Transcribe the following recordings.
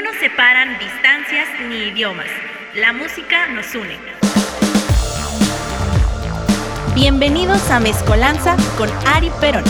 No nos separan distancias ni idiomas. La música nos une. Bienvenidos a Mezcolanza con Ari Perón.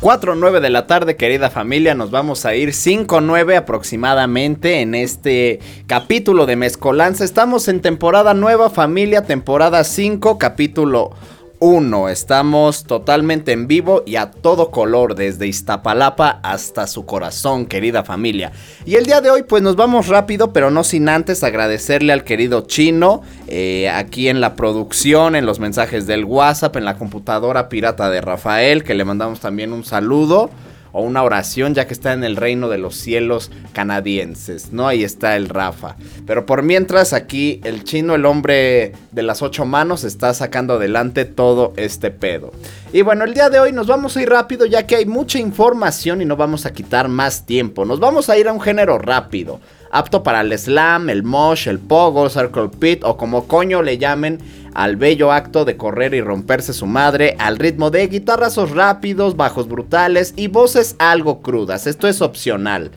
4 9 de la tarde, querida familia, nos vamos a ir 5 9 aproximadamente en este capítulo de Mezcolanza. Estamos en temporada nueva, familia, temporada 5, capítulo 1. Estamos totalmente en vivo y a todo color, desde Iztapalapa hasta su corazón, querida familia. Y el día de hoy, pues nos vamos rápido, pero no sin antes agradecerle al querido Chino, eh, aquí en la producción, en los mensajes del WhatsApp, en la computadora pirata de Rafael, que le mandamos también un saludo o una oración ya que está en el reino de los cielos canadienses, ¿no? Ahí está el Rafa. Pero por mientras aquí el chino, el hombre de las ocho manos, está sacando adelante todo este pedo. Y bueno, el día de hoy nos vamos a ir rápido ya que hay mucha información y no vamos a quitar más tiempo. Nos vamos a ir a un género rápido apto para el slam, el mosh, el pogo, circle pit o como coño le llamen al bello acto de correr y romperse su madre al ritmo de guitarrazos rápidos, bajos brutales y voces algo crudas. Esto es opcional,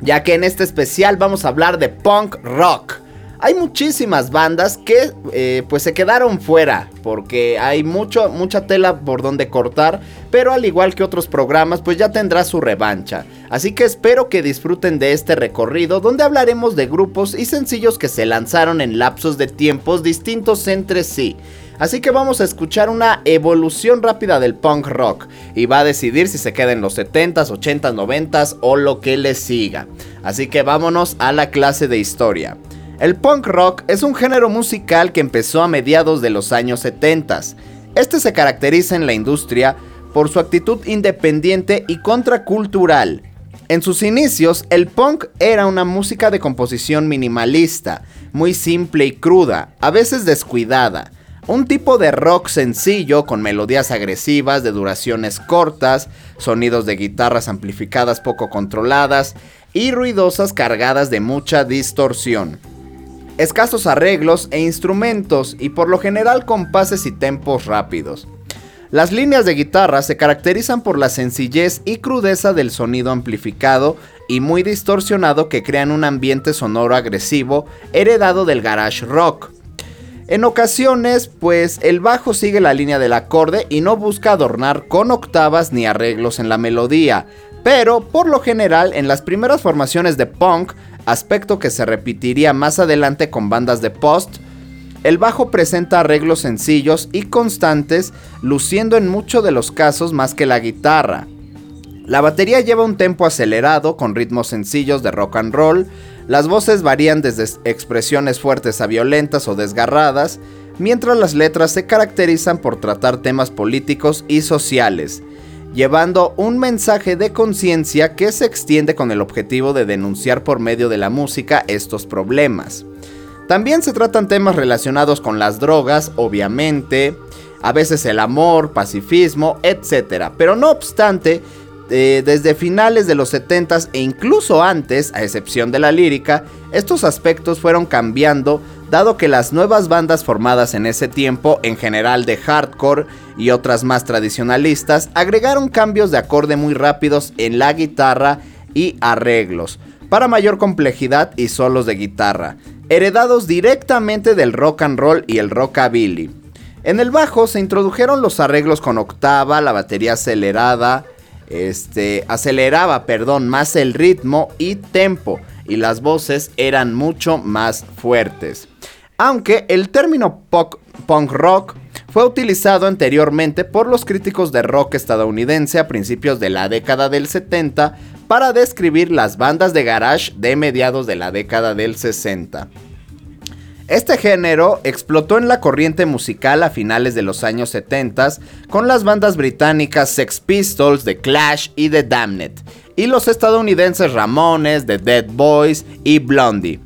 ya que en este especial vamos a hablar de punk rock. Hay muchísimas bandas que eh, pues se quedaron fuera porque hay mucho, mucha tela por donde cortar, pero al igual que otros programas pues ya tendrá su revancha. Así que espero que disfruten de este recorrido donde hablaremos de grupos y sencillos que se lanzaron en lapsos de tiempos distintos entre sí. Así que vamos a escuchar una evolución rápida del punk rock y va a decidir si se queda en los 70s, 80s, 90s o lo que le siga. Así que vámonos a la clase de historia. El punk rock es un género musical que empezó a mediados de los años 70. Este se caracteriza en la industria por su actitud independiente y contracultural. En sus inicios, el punk era una música de composición minimalista, muy simple y cruda, a veces descuidada. Un tipo de rock sencillo con melodías agresivas de duraciones cortas, sonidos de guitarras amplificadas poco controladas y ruidosas cargadas de mucha distorsión escasos arreglos e instrumentos y por lo general compases y tempos rápidos. Las líneas de guitarra se caracterizan por la sencillez y crudeza del sonido amplificado y muy distorsionado que crean un ambiente sonoro agresivo heredado del garage rock. En ocasiones, pues el bajo sigue la línea del acorde y no busca adornar con octavas ni arreglos en la melodía, pero por lo general en las primeras formaciones de punk aspecto que se repetiría más adelante con bandas de post, el bajo presenta arreglos sencillos y constantes, luciendo en muchos de los casos más que la guitarra. La batería lleva un tempo acelerado con ritmos sencillos de rock and roll, las voces varían desde expresiones fuertes a violentas o desgarradas, mientras las letras se caracterizan por tratar temas políticos y sociales llevando un mensaje de conciencia que se extiende con el objetivo de denunciar por medio de la música estos problemas. También se tratan temas relacionados con las drogas, obviamente, a veces el amor, pacifismo, etc. Pero no obstante, eh, desde finales de los 70s e incluso antes, a excepción de la lírica, estos aspectos fueron cambiando dado que las nuevas bandas formadas en ese tiempo, en general de hardcore y otras más tradicionalistas, agregaron cambios de acorde muy rápidos en la guitarra y arreglos, para mayor complejidad y solos de guitarra, heredados directamente del rock and roll y el rockabilly. En el bajo se introdujeron los arreglos con octava, la batería acelerada, este, aceleraba, perdón, más el ritmo y tempo y las voces eran mucho más fuertes. Aunque el término punk rock fue utilizado anteriormente por los críticos de rock estadounidense a principios de la década del 70 para describir las bandas de garage de mediados de la década del 60. Este género explotó en la corriente musical a finales de los años 70 con las bandas británicas Sex Pistols, The Clash y The Damned, y los estadounidenses Ramones, The Dead Boys y Blondie.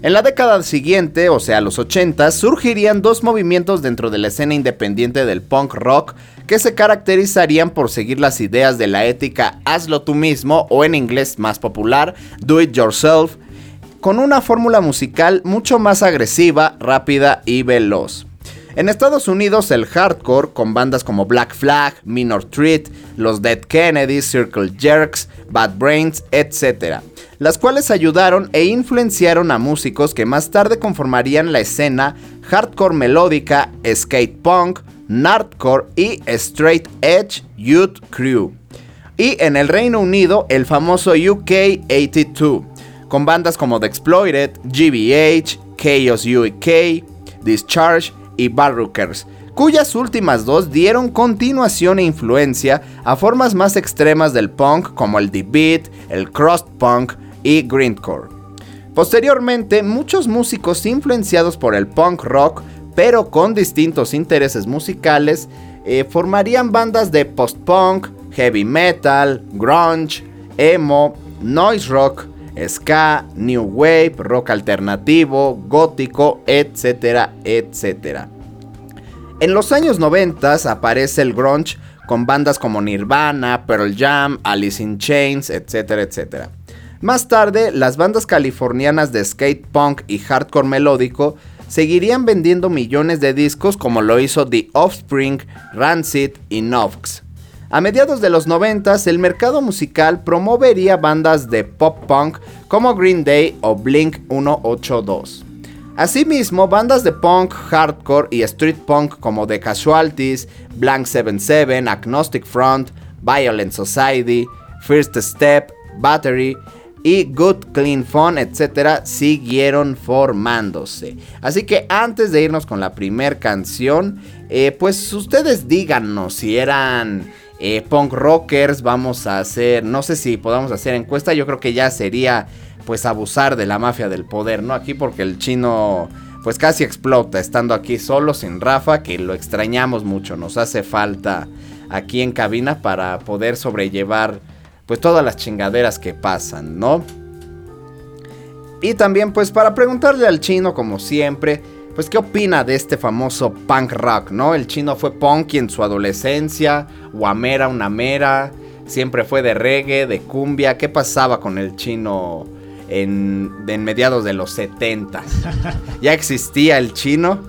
En la década siguiente, o sea los 80, surgirían dos movimientos dentro de la escena independiente del punk rock que se caracterizarían por seguir las ideas de la ética hazlo tú mismo o en inglés más popular, do it yourself, con una fórmula musical mucho más agresiva, rápida y veloz. En Estados Unidos el hardcore, con bandas como Black Flag, Minor Threat, Los Dead Kennedys, Circle Jerks, Bad Brains, etc., las cuales ayudaron e influenciaron a músicos que más tarde conformarían la escena hardcore melódica, skate punk, nardcore y straight edge youth crew. Y en el Reino Unido el famoso UK 82, con bandas como The Exploited, GBH, Chaos UK, Discharge y Barrookers, cuyas últimas dos dieron continuación e influencia a formas más extremas del punk como el deep beat, el crust punk y grindcore. Posteriormente, muchos músicos influenciados por el punk rock, pero con distintos intereses musicales, eh, formarían bandas de post-punk, heavy metal, grunge, emo, noise rock, ska, new wave, rock alternativo, gótico, etcétera, etcétera. En los años 90 aparece el grunge con bandas como Nirvana, Pearl Jam, Alice in Chains, etcétera, etcétera. Más tarde, las bandas californianas de skate punk y hardcore melódico seguirían vendiendo millones de discos como lo hizo The Offspring, Rancid y Nox. A mediados de los 90 el mercado musical promovería bandas de pop punk como Green Day o Blink 182. Asimismo, bandas de punk, hardcore y street punk como The Casualties, Blank 77, Agnostic Front, Violent Society, First Step, Battery y Good Clean Fun, etcétera, siguieron formándose. Así que antes de irnos con la primer canción, eh, pues ustedes díganos si eran eh, punk rockers, vamos a hacer, no sé si podamos hacer encuesta, yo creo que ya sería pues abusar de la mafia del poder, ¿no? Aquí porque el chino pues casi explota estando aquí solo sin Rafa, que lo extrañamos mucho, nos hace falta aquí en cabina para poder sobrellevar pues todas las chingaderas que pasan, ¿no? Y también pues para preguntarle al chino como siempre, pues qué opina de este famoso punk rock, ¿no? El chino fue punk en su adolescencia, guamera, una mera, siempre fue de reggae, de cumbia, ¿qué pasaba con el chino en, mediados de los 70? ¿Ya existía el chino?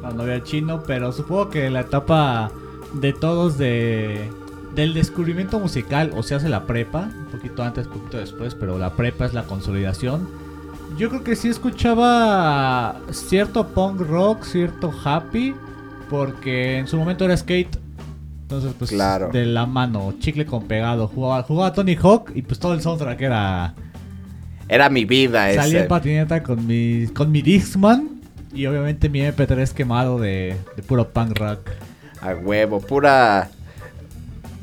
No, no había chino, pero supongo que la etapa de todos de del descubrimiento musical, o sea, hace la prepa, un poquito antes, un poquito después, pero la prepa es la consolidación yo creo que sí escuchaba cierto punk rock, cierto happy, porque en su momento era skate. Entonces, pues, claro. de la mano, chicle con pegado. Jugaba, jugaba Tony Hawk y pues todo el soundtrack era... Era mi vida Salí en patineta con mi, con mi Dixman y obviamente mi MP3 quemado de, de puro punk rock. A huevo, pura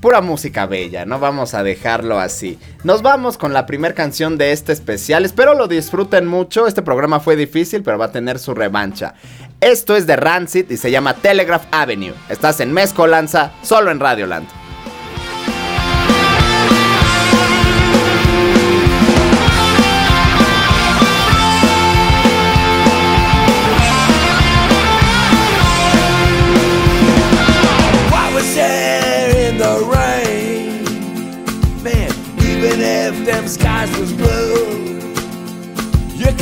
pura música bella, no vamos a dejarlo así. Nos vamos con la primera canción de este especial, espero lo disfruten mucho, este programa fue difícil pero va a tener su revancha. Esto es de Rancid y se llama Telegraph Avenue. Estás en Mezcolanza, solo en Radioland.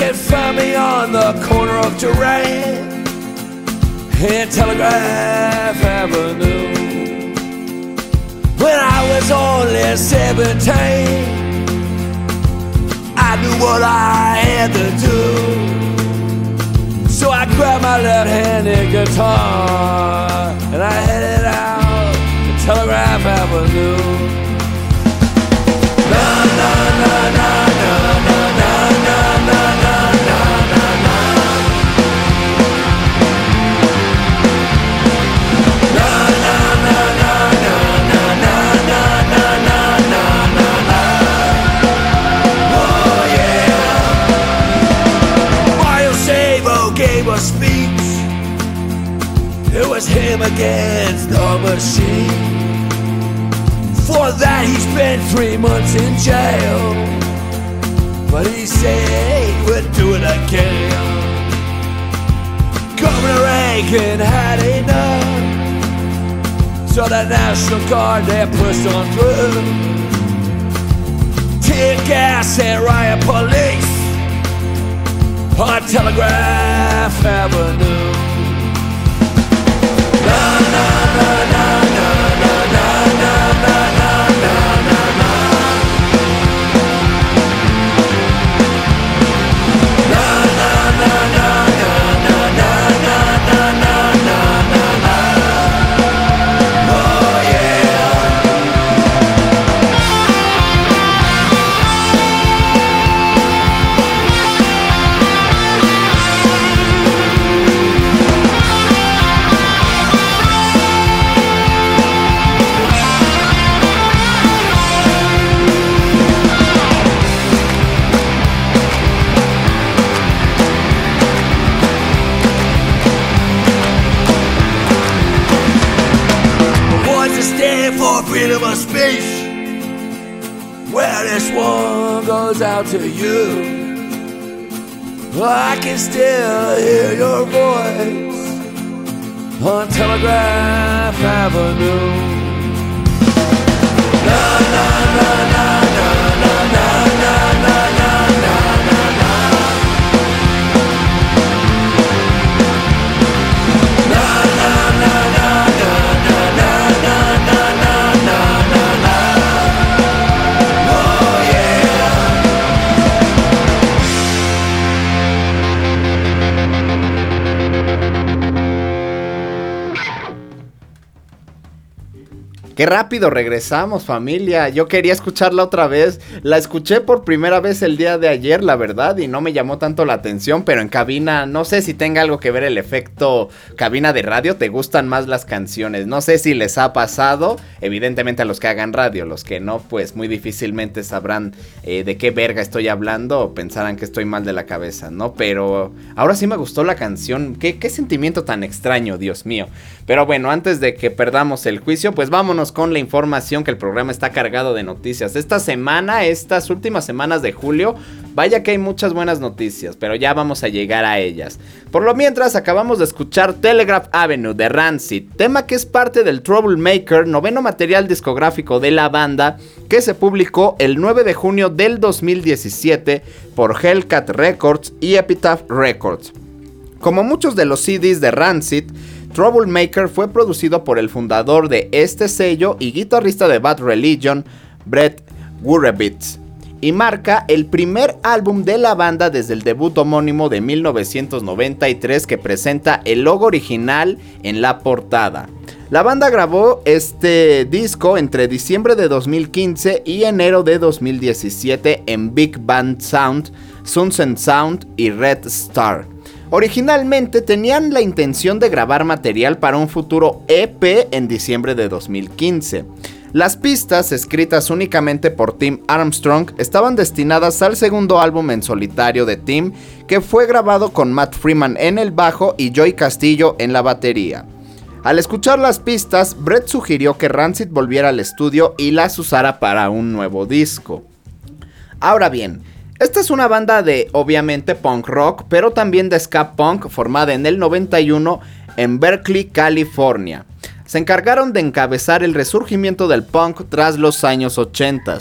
Can find me on the corner of Terrain and Telegraph Avenue. When I was only 17, I knew what I had to do. So I grabbed my left-handed guitar and I headed out to Telegraph Avenue. Him against the machine. For that, he spent three months in jail. But he said he would do it again. Governor Reagan had enough. So the National Guard they pushed on through. Tear gas and riot police on Telegraph Avenue na na na goes out to you. I can still hear your voice on Telegraph Avenue. Na, na, na, na, Rápido regresamos, familia. Yo quería escucharla otra vez. La escuché por primera vez el día de ayer, la verdad, y no me llamó tanto la atención, pero en cabina, no sé si tenga algo que ver el efecto cabina de radio, te gustan más las canciones. No sé si les ha pasado, evidentemente a los que hagan radio, los que no, pues muy difícilmente sabrán eh, de qué verga estoy hablando o pensarán que estoy mal de la cabeza, ¿no? Pero ahora sí me gustó la canción. Qué, qué sentimiento tan extraño, Dios mío. Pero bueno, antes de que perdamos el juicio, pues vámonos con la información que el programa está cargado de noticias. Esta semana, estas últimas semanas de julio, vaya que hay muchas buenas noticias, pero ya vamos a llegar a ellas. Por lo mientras, acabamos de escuchar Telegraph Avenue de Rancid, tema que es parte del Troublemaker, noveno material discográfico de la banda, que se publicó el 9 de junio del 2017 por Hellcat Records y Epitaph Records. Como muchos de los CDs de Rancid, Troublemaker fue producido por el fundador de este sello y guitarrista de Bad Religion, Brett Gurewitz, y marca el primer álbum de la banda desde el debut homónimo de 1993 que presenta el logo original en la portada. La banda grabó este disco entre diciembre de 2015 y enero de 2017 en Big Band Sound, Sunset Sound y Red Star. Originalmente tenían la intención de grabar material para un futuro EP en diciembre de 2015. Las pistas, escritas únicamente por Tim Armstrong, estaban destinadas al segundo álbum en solitario de Tim, que fue grabado con Matt Freeman en el bajo y Joy Castillo en la batería. Al escuchar las pistas, Brett sugirió que Rancid volviera al estudio y las usara para un nuevo disco. Ahora bien, esta es una banda de, obviamente, punk rock, pero también de ska punk, formada en el 91 en Berkeley, California. Se encargaron de encabezar el resurgimiento del punk tras los años 80.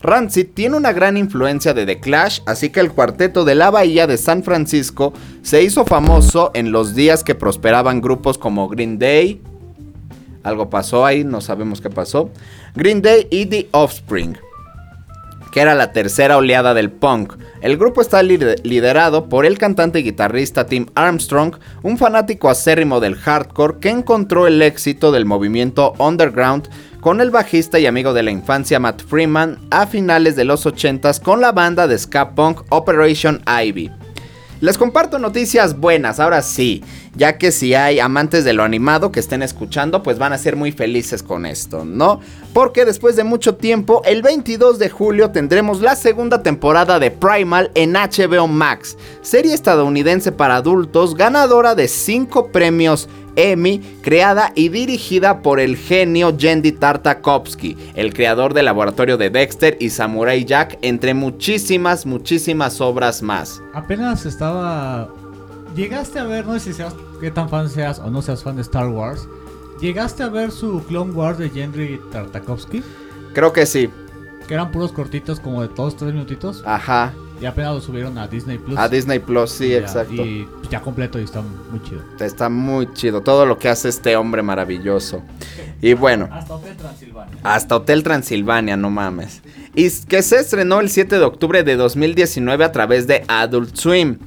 Rancid tiene una gran influencia de The Clash, así que el cuarteto de la Bahía de San Francisco se hizo famoso en los días que prosperaban grupos como Green Day. Algo pasó ahí, no sabemos qué pasó. Green Day y The Offspring que era la tercera oleada del punk. El grupo está liderado por el cantante y guitarrista Tim Armstrong, un fanático acérrimo del hardcore que encontró el éxito del movimiento underground con el bajista y amigo de la infancia Matt Freeman a finales de los 80s con la banda de ska punk Operation Ivy. Les comparto noticias buenas, ahora sí, ya que si hay amantes de lo animado que estén escuchando, pues van a ser muy felices con esto, ¿no? Porque después de mucho tiempo, el 22 de julio tendremos la segunda temporada de Primal en HBO Max, serie estadounidense para adultos ganadora de 5 premios Emmy, creada y dirigida por el genio Jendy Tartakovsky, el creador del laboratorio de Dexter y Samurai Jack, entre muchísimas, muchísimas obras más. Apenas estaba. Llegaste a ver, no sé si seas qué tan fan seas o no seas fan de Star Wars. ¿Llegaste a ver su Clone Wars de Jendy Tartakovsky? Creo que sí. Que eran puros cortitos, como de todos tres minutitos. Ajá. Y apenas lo subieron a Disney Plus. A Disney Plus, sí, Ya, exacto. Y pues, ya completo y está muy chido. Está muy chido todo lo que hace este hombre maravilloso. Y bueno, Hasta Hotel Transilvania. hasta Hotel Transilvania, no mames. Y que se estrenó el 7 de octubre de 2019 a través de Adult Swim.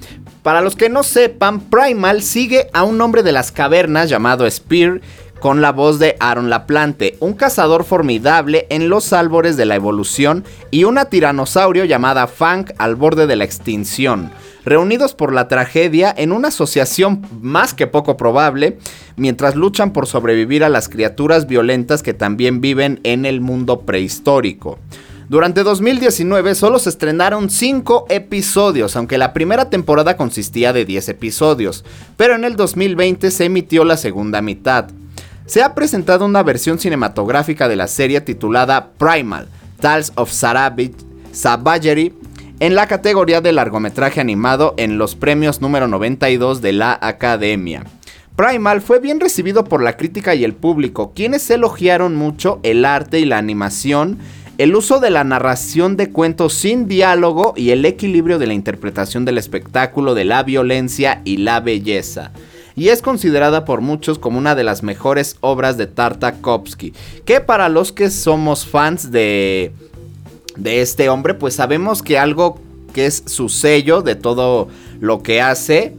Para los que no sepan, Primal sigue a un hombre de las cavernas llamado Spear con la voz de Aaron Laplante, un cazador formidable en los albores de la evolución y una tiranosaurio llamada Fang al borde de la extinción, reunidos por la tragedia en una asociación más que poco probable, mientras luchan por sobrevivir a las criaturas violentas que también viven en el mundo prehistórico. Durante 2019 solo se estrenaron 5 episodios, aunque la primera temporada consistía de 10 episodios, pero en el 2020 se emitió la segunda mitad. Se ha presentado una versión cinematográfica de la serie titulada Primal, Tales of Savagery, en la categoría de largometraje animado en los premios número 92 de la Academia. Primal fue bien recibido por la crítica y el público, quienes elogiaron mucho el arte y la animación, el uso de la narración de cuentos sin diálogo y el equilibrio de la interpretación del espectáculo de la violencia y la belleza. Y es considerada por muchos como una de las mejores obras de Tartakovsky, que para los que somos fans de de este hombre, pues sabemos que algo que es su sello de todo lo que hace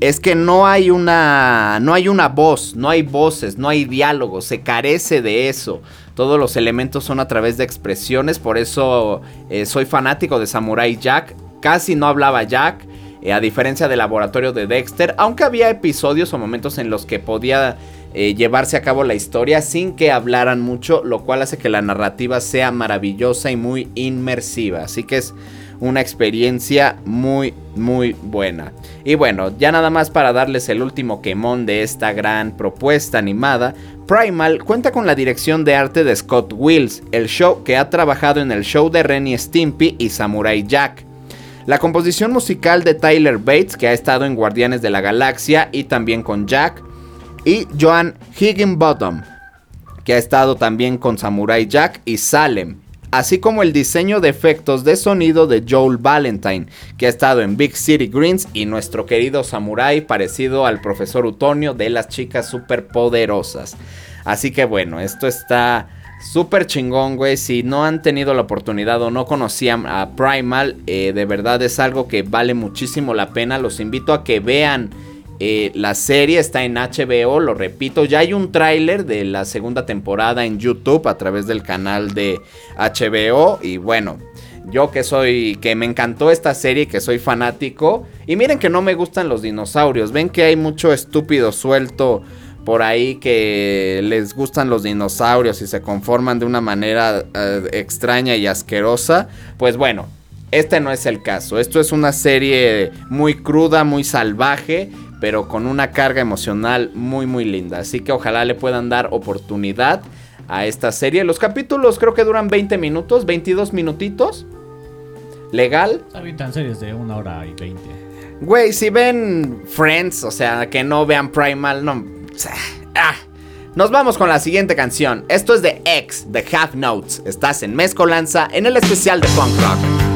es que no hay una no hay una voz, no hay voces, no hay diálogo, se carece de eso. Todos los elementos son a través de expresiones, por eso eh, soy fanático de Samurai Jack. Casi no hablaba Jack, eh, a diferencia del laboratorio de Dexter, aunque había episodios o momentos en los que podía eh, llevarse a cabo la historia sin que hablaran mucho, lo cual hace que la narrativa sea maravillosa y muy inmersiva. Así que es una experiencia muy, muy buena. Y bueno, ya nada más para darles el último quemón de esta gran propuesta animada, Primal cuenta con la dirección de arte de Scott Wills, el show que ha trabajado en el show de Renny Stimpy y Samurai Jack. La composición musical de Tyler Bates, que ha estado en Guardianes de la Galaxia y también con Jack, y Joan Higginbottom, que ha estado también con Samurai Jack y Salem, así como el diseño de efectos de sonido de Joel Valentine, que ha estado en Big City Greens y nuestro querido Samurai parecido al profesor Utonio de las chicas superpoderosas. Así que bueno, esto está súper chingón, güey. Si no han tenido la oportunidad o no conocían a Primal, eh, de verdad es algo que vale muchísimo la pena. Los invito a que vean eh, la serie está en HBO, lo repito, ya hay un tráiler de la segunda temporada en YouTube a través del canal de HBO y bueno, yo que soy, que me encantó esta serie, que soy fanático y miren que no me gustan los dinosaurios, ven que hay mucho estúpido suelto por ahí que les gustan los dinosaurios y se conforman de una manera eh, extraña y asquerosa, pues bueno, este no es el caso. Esto es una serie muy cruda, muy salvaje, pero con una carga emocional muy muy linda. Así que ojalá le puedan dar oportunidad a esta serie. Los capítulos creo que duran 20 minutos, 22 minutitos. Legal. Habitan series de una hora y veinte. Güey, si ven Friends, o sea, que no vean Primal, no... Ah. Nos vamos con la siguiente canción. Esto es de X, de Half Notes. Estás en Mezcolanza en el especial de Punk Rock.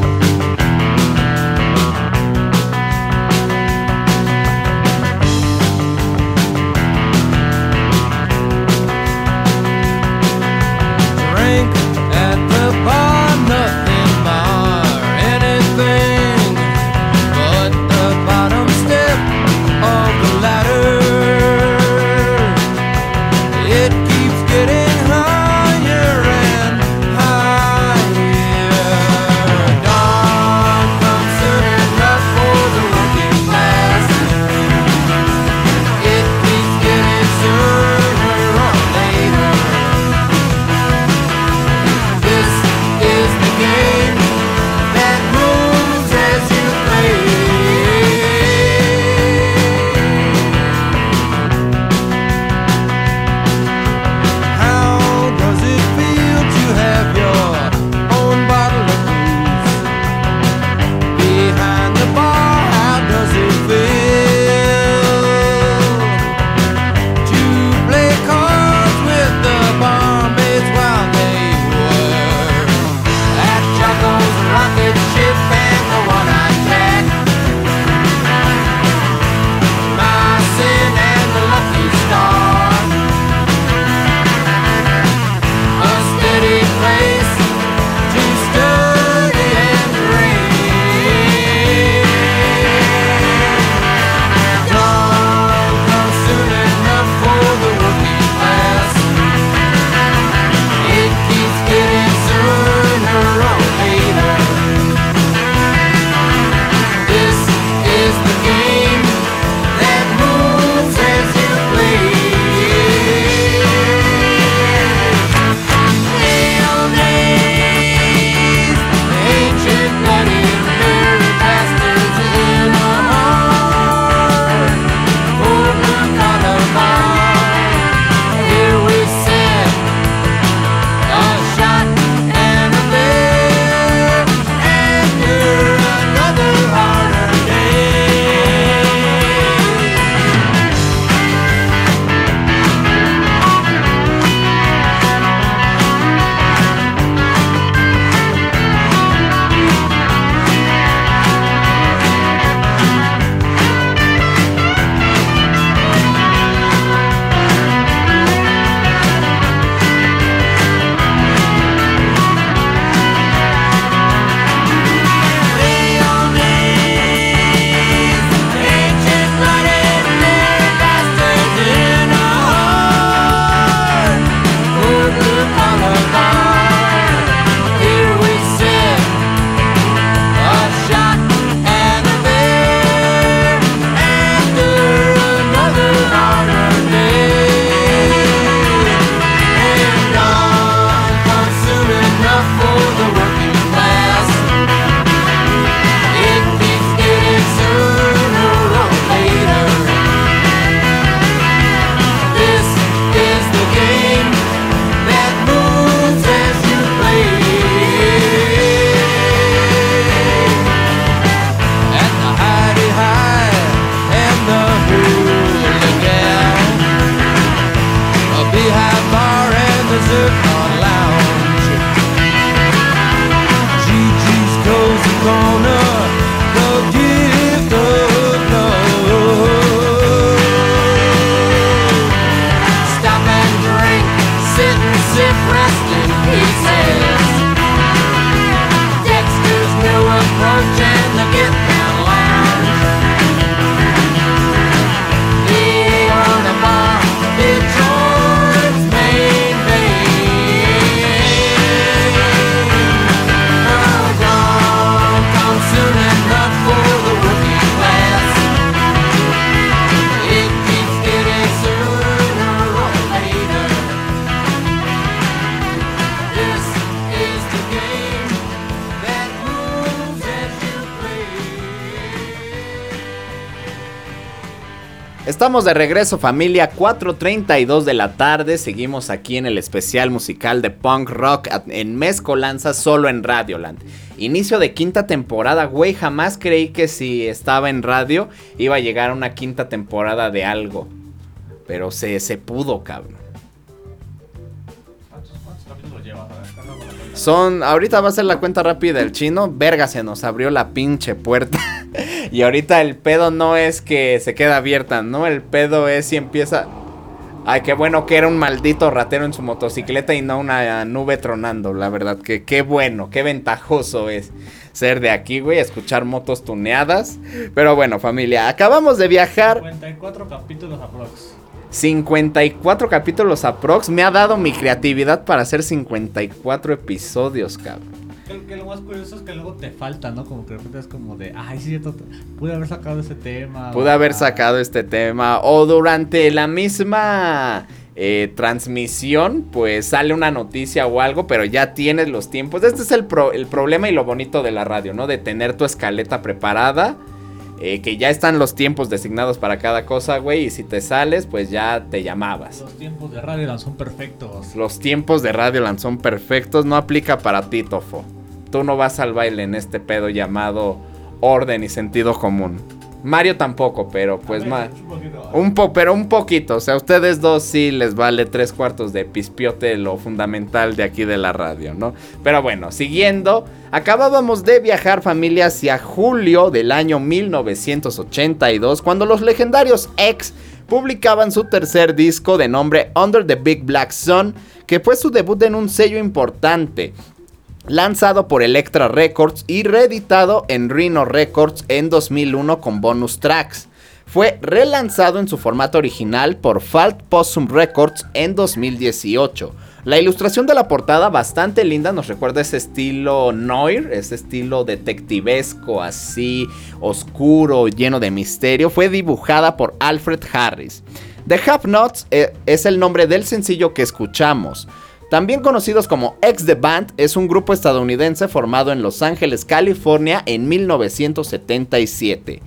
Estamos de regreso familia, 4.32 de la tarde, seguimos aquí en el especial musical de punk rock en Mezcolanza solo en Radioland. Inicio de quinta temporada, güey, jamás creí que si estaba en radio iba a llegar una quinta temporada de algo. Pero se, se pudo, cabrón. Son, ahorita va a ser la cuenta rápida del chino. Verga, se nos abrió la pinche puerta. y ahorita el pedo no es que se queda abierta, ¿no? El pedo es si empieza. Ay, qué bueno que era un maldito ratero en su motocicleta y no una nube tronando, la verdad. Que qué bueno, qué ventajoso es ser de aquí, güey, escuchar motos tuneadas. Pero bueno, familia, acabamos de viajar 54 capítulos aprox. 54 capítulos aprox. Me ha dado mi creatividad para hacer 54 episodios, cabrón. Que lo más curioso es que luego te falta, ¿no? Como que de repente es como de, ay, sí, cierto, pude haber sacado ese tema. Pude o- haber ah, sacado este tema. O durante la misma eh, transmisión, pues sale una noticia o algo, pero ya tienes los tiempos. Este es el, pro- el problema y lo bonito de la radio, ¿no? De tener tu escaleta preparada. Eh, que ya están los tiempos designados para cada cosa, güey. Y si te sales, pues ya te llamabas. Los tiempos de Radio son perfectos. Los tiempos de Radio Land son perfectos. No aplica para ti, Tofo. Tú no vas al baile en este pedo llamado orden y sentido común. Mario tampoco, pero pues más. Un po, pero un poquito. O sea, a ustedes dos sí les vale tres cuartos de pispiote lo fundamental de aquí de la radio, ¿no? Pero bueno, siguiendo. Acabábamos de viajar familia hacia julio del año 1982, cuando los legendarios X publicaban su tercer disco de nombre Under the Big Black Sun, que fue su debut en un sello importante lanzado por Electra Records y reeditado en Rhino Records en 2001 con bonus tracks. Fue relanzado en su formato original por Falt Possum Records en 2018. La ilustración de la portada, bastante linda, nos recuerda ese estilo noir, ese estilo detectivesco, así oscuro, lleno de misterio. Fue dibujada por Alfred Harris. The Half Notes eh, es el nombre del sencillo que escuchamos. También conocidos como X The Band, es un grupo estadounidense formado en Los Ángeles, California en 1977.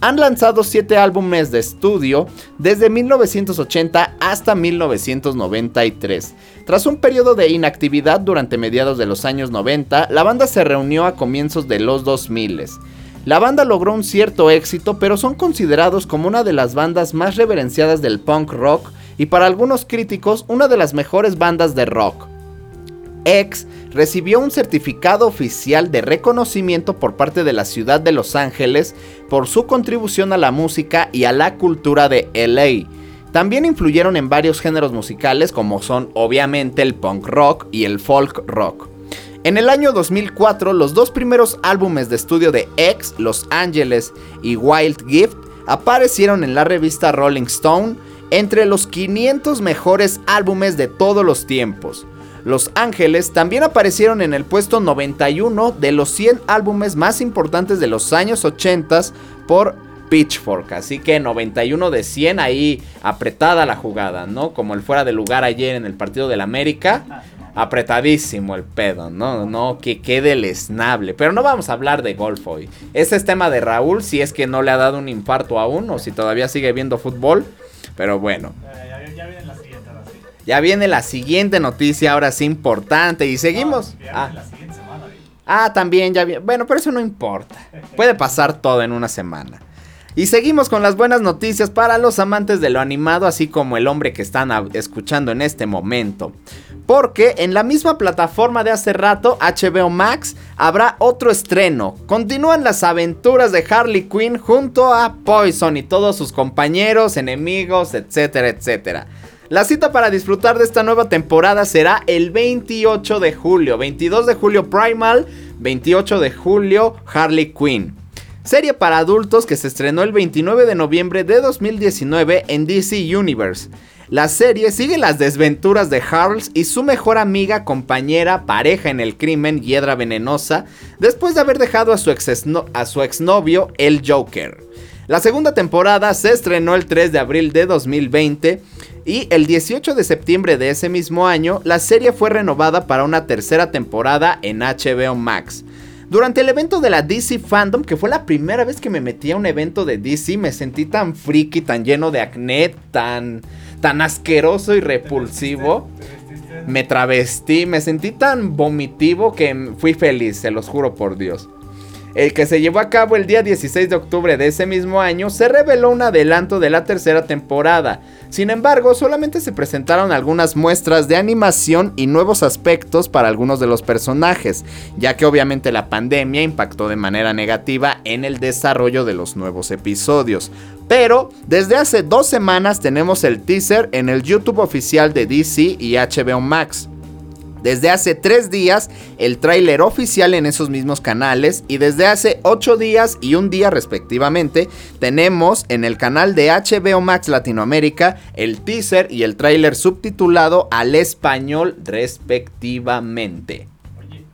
Han lanzado 7 álbumes de estudio desde 1980 hasta 1993. Tras un periodo de inactividad durante mediados de los años 90, la banda se reunió a comienzos de los 2000. La banda logró un cierto éxito, pero son considerados como una de las bandas más reverenciadas del punk rock y para algunos críticos una de las mejores bandas de rock. X recibió un certificado oficial de reconocimiento por parte de la ciudad de Los Ángeles por su contribución a la música y a la cultura de LA. También influyeron en varios géneros musicales como son obviamente el punk rock y el folk rock. En el año 2004, los dos primeros álbumes de estudio de X, Los Ángeles y Wild Gift, aparecieron en la revista Rolling Stone entre los 500 mejores álbumes de todos los tiempos. Los Ángeles también aparecieron en el puesto 91 de los 100 álbumes más importantes de los años 80 por Pitchfork. Así que 91 de 100 ahí apretada la jugada, ¿no? Como el fuera de lugar ayer en el partido del América. Apretadísimo el pedo, ¿no? No, que quede el esnable. Pero no vamos a hablar de golf hoy. Ese es tema de Raúl, si es que no le ha dado un infarto aún o si todavía sigue viendo fútbol. Pero bueno. Ya, ya viene la siguiente, ahora sí. Ya viene la siguiente noticia, ahora sí importante. Y seguimos. No, Ah, la semana. ah, también ya viene. Bueno, pero eso no importa. Puede pasar todo en una semana. Y seguimos con las buenas noticias para los amantes de lo animado, así como el hombre que están escuchando en este momento. Porque en la misma plataforma de hace rato, HBO Max, habrá otro estreno. Continúan las aventuras de Harley Quinn junto a Poison y todos sus compañeros, enemigos, etcétera, etcétera. La cita para disfrutar de esta nueva temporada será el 28 de julio. 22 de julio Primal, 28 de julio Harley Quinn. Serie para adultos que se estrenó el 29 de noviembre de 2019 en DC Universe. La serie sigue las desventuras de Harles y su mejor amiga, compañera, pareja en el crimen, Hiedra Venenosa, después de haber dejado a su, a su exnovio, el Joker. La segunda temporada se estrenó el 3 de abril de 2020 y el 18 de septiembre de ese mismo año la serie fue renovada para una tercera temporada en HBO Max. Durante el evento de la DC Fandom, que fue la primera vez que me metí a un evento de DC, me sentí tan friki, tan lleno de acné, tan, tan asqueroso y repulsivo. Me travestí, me sentí tan vomitivo que fui feliz, se los juro por Dios. El que se llevó a cabo el día 16 de octubre de ese mismo año, se reveló un adelanto de la tercera temporada. Sin embargo, solamente se presentaron algunas muestras de animación y nuevos aspectos para algunos de los personajes, ya que obviamente la pandemia impactó de manera negativa en el desarrollo de los nuevos episodios. Pero desde hace dos semanas tenemos el teaser en el YouTube oficial de DC y HBO Max. Desde hace tres días el tráiler oficial en esos mismos canales y desde hace ocho días y un día respectivamente tenemos en el canal de HBO Max Latinoamérica el teaser y el tráiler subtitulado al español respectivamente. Oye,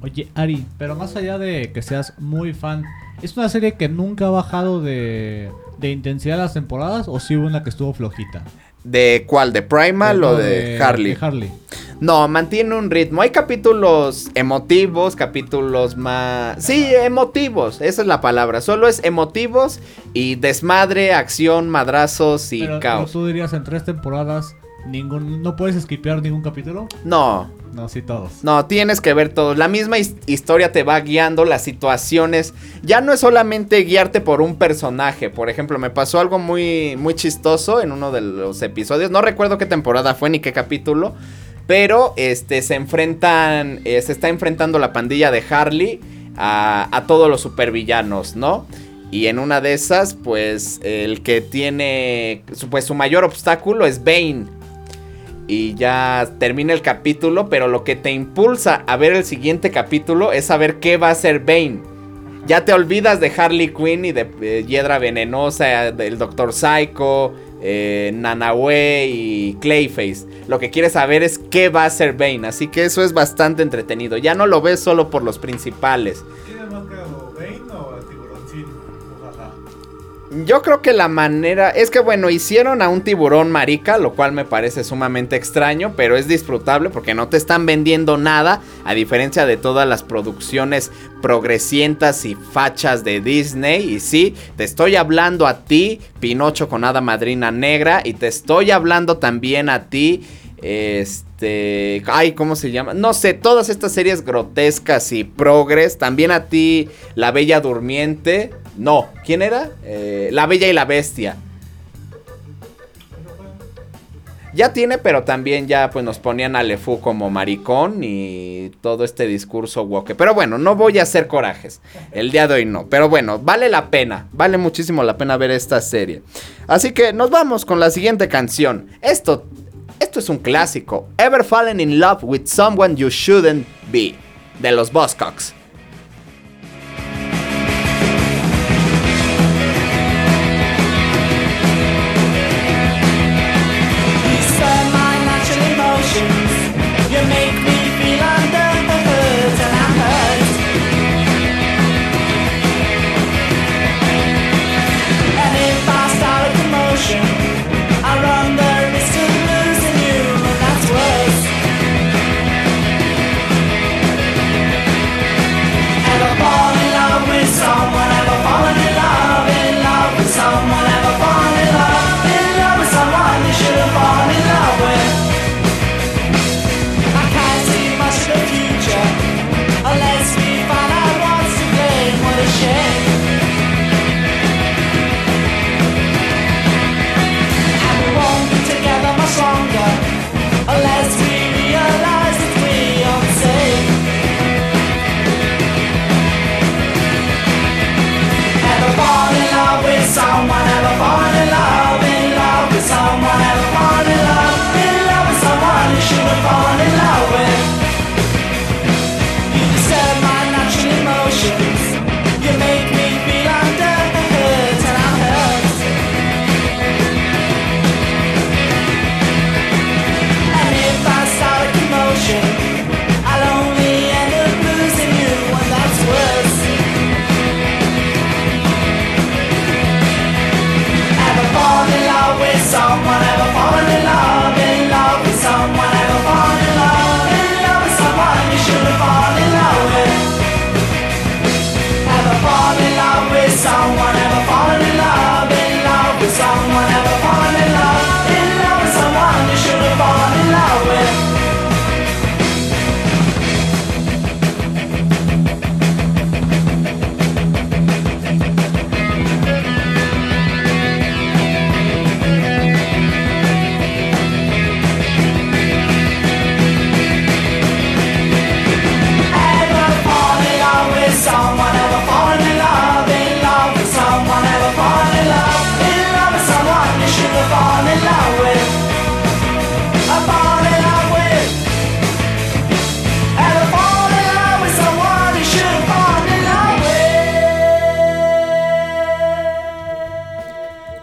oye Ari, pero más allá de que seas muy fan, ¿es una serie que nunca ha bajado de, intensidad las temporadas o sí hubo una que estuvo flojita? ¿De cuál? ¿De Primal o de, Harley? De Harley. No, mantiene un ritmo. Hay capítulos emotivos, capítulos más... Sí, emotivos, esa es la palabra. Solo es emotivos y desmadre, acción, madrazos y Pero, caos. ¿Tú dirías en tres temporadas ningún, no puedes skipear ningún capítulo? No, No, sí todos. no, tienes que ver todos. La misma his- historia te va guiando, las situaciones. Ya no es solamente guiarte por un personaje. Por ejemplo, me pasó algo muy, muy chistoso en uno de los episodios. No recuerdo qué temporada fue ni qué capítulo. Pero este se enfrentan. eh, se está enfrentando la pandilla de Harley a, a todos los supervillanos, ¿no? Y en una de esas, pues, el que tiene. Pues su mayor obstáculo es Bane. Y ya termina el capítulo, pero lo que te impulsa a ver el siguiente capítulo es saber qué va a hacer Bane. Ya te olvidas de Harley Quinn y de eh, Hiedra Venenosa, del Doctor Psycho, eh, y Clayface. Lo que quieres saber es qué va a hacer Bane. Así que eso es bastante entretenido. Ya no lo ves solo por los principales. ¿Quién Yo creo que la manera es que bueno, hicieron a un tiburón marica, lo cual me parece sumamente extraño, pero es disfrutable porque no te están vendiendo nada, a diferencia de todas las producciones progresientas y fachas de Disney. Y sí, te estoy hablando a ti, Pinocho con hada madrina negra, y te estoy hablando también a ti, este, ay, ¿cómo se llama? No sé, todas estas series grotescas y progres, también a ti, La Bella Durmiente. No, ¿quién era? Eh, la Bella y la Bestia. Ya tiene, pero también ya pues nos ponían a Lefou como maricón y todo este discurso woke. Pero bueno, no voy a hacer corajes. El día de hoy no. Pero bueno, vale la pena. Vale muchísimo la pena ver esta serie. Así que nos vamos con la siguiente canción. Esto, esto es un clásico. Ever Fallen in Love with Someone You Shouldn't Be. De los Buzzcocks.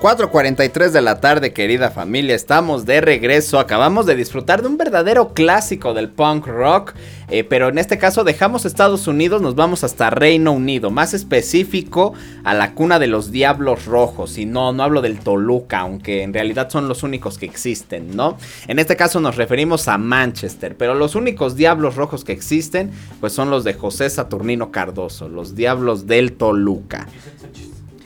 4.43 de la tarde, querida familia, estamos de regreso. Acabamos de disfrutar de un verdadero clásico del punk rock, eh, pero en este caso dejamos Estados Unidos, nos vamos hasta Reino Unido, más específico a la cuna de los Diablos Rojos. Y no, no hablo del Toluca, aunque en realidad son los únicos que existen, ¿no? En este caso nos referimos a Manchester, pero los únicos Diablos Rojos que existen, pues son los de José Saturnino Cardoso, los Diablos del Toluca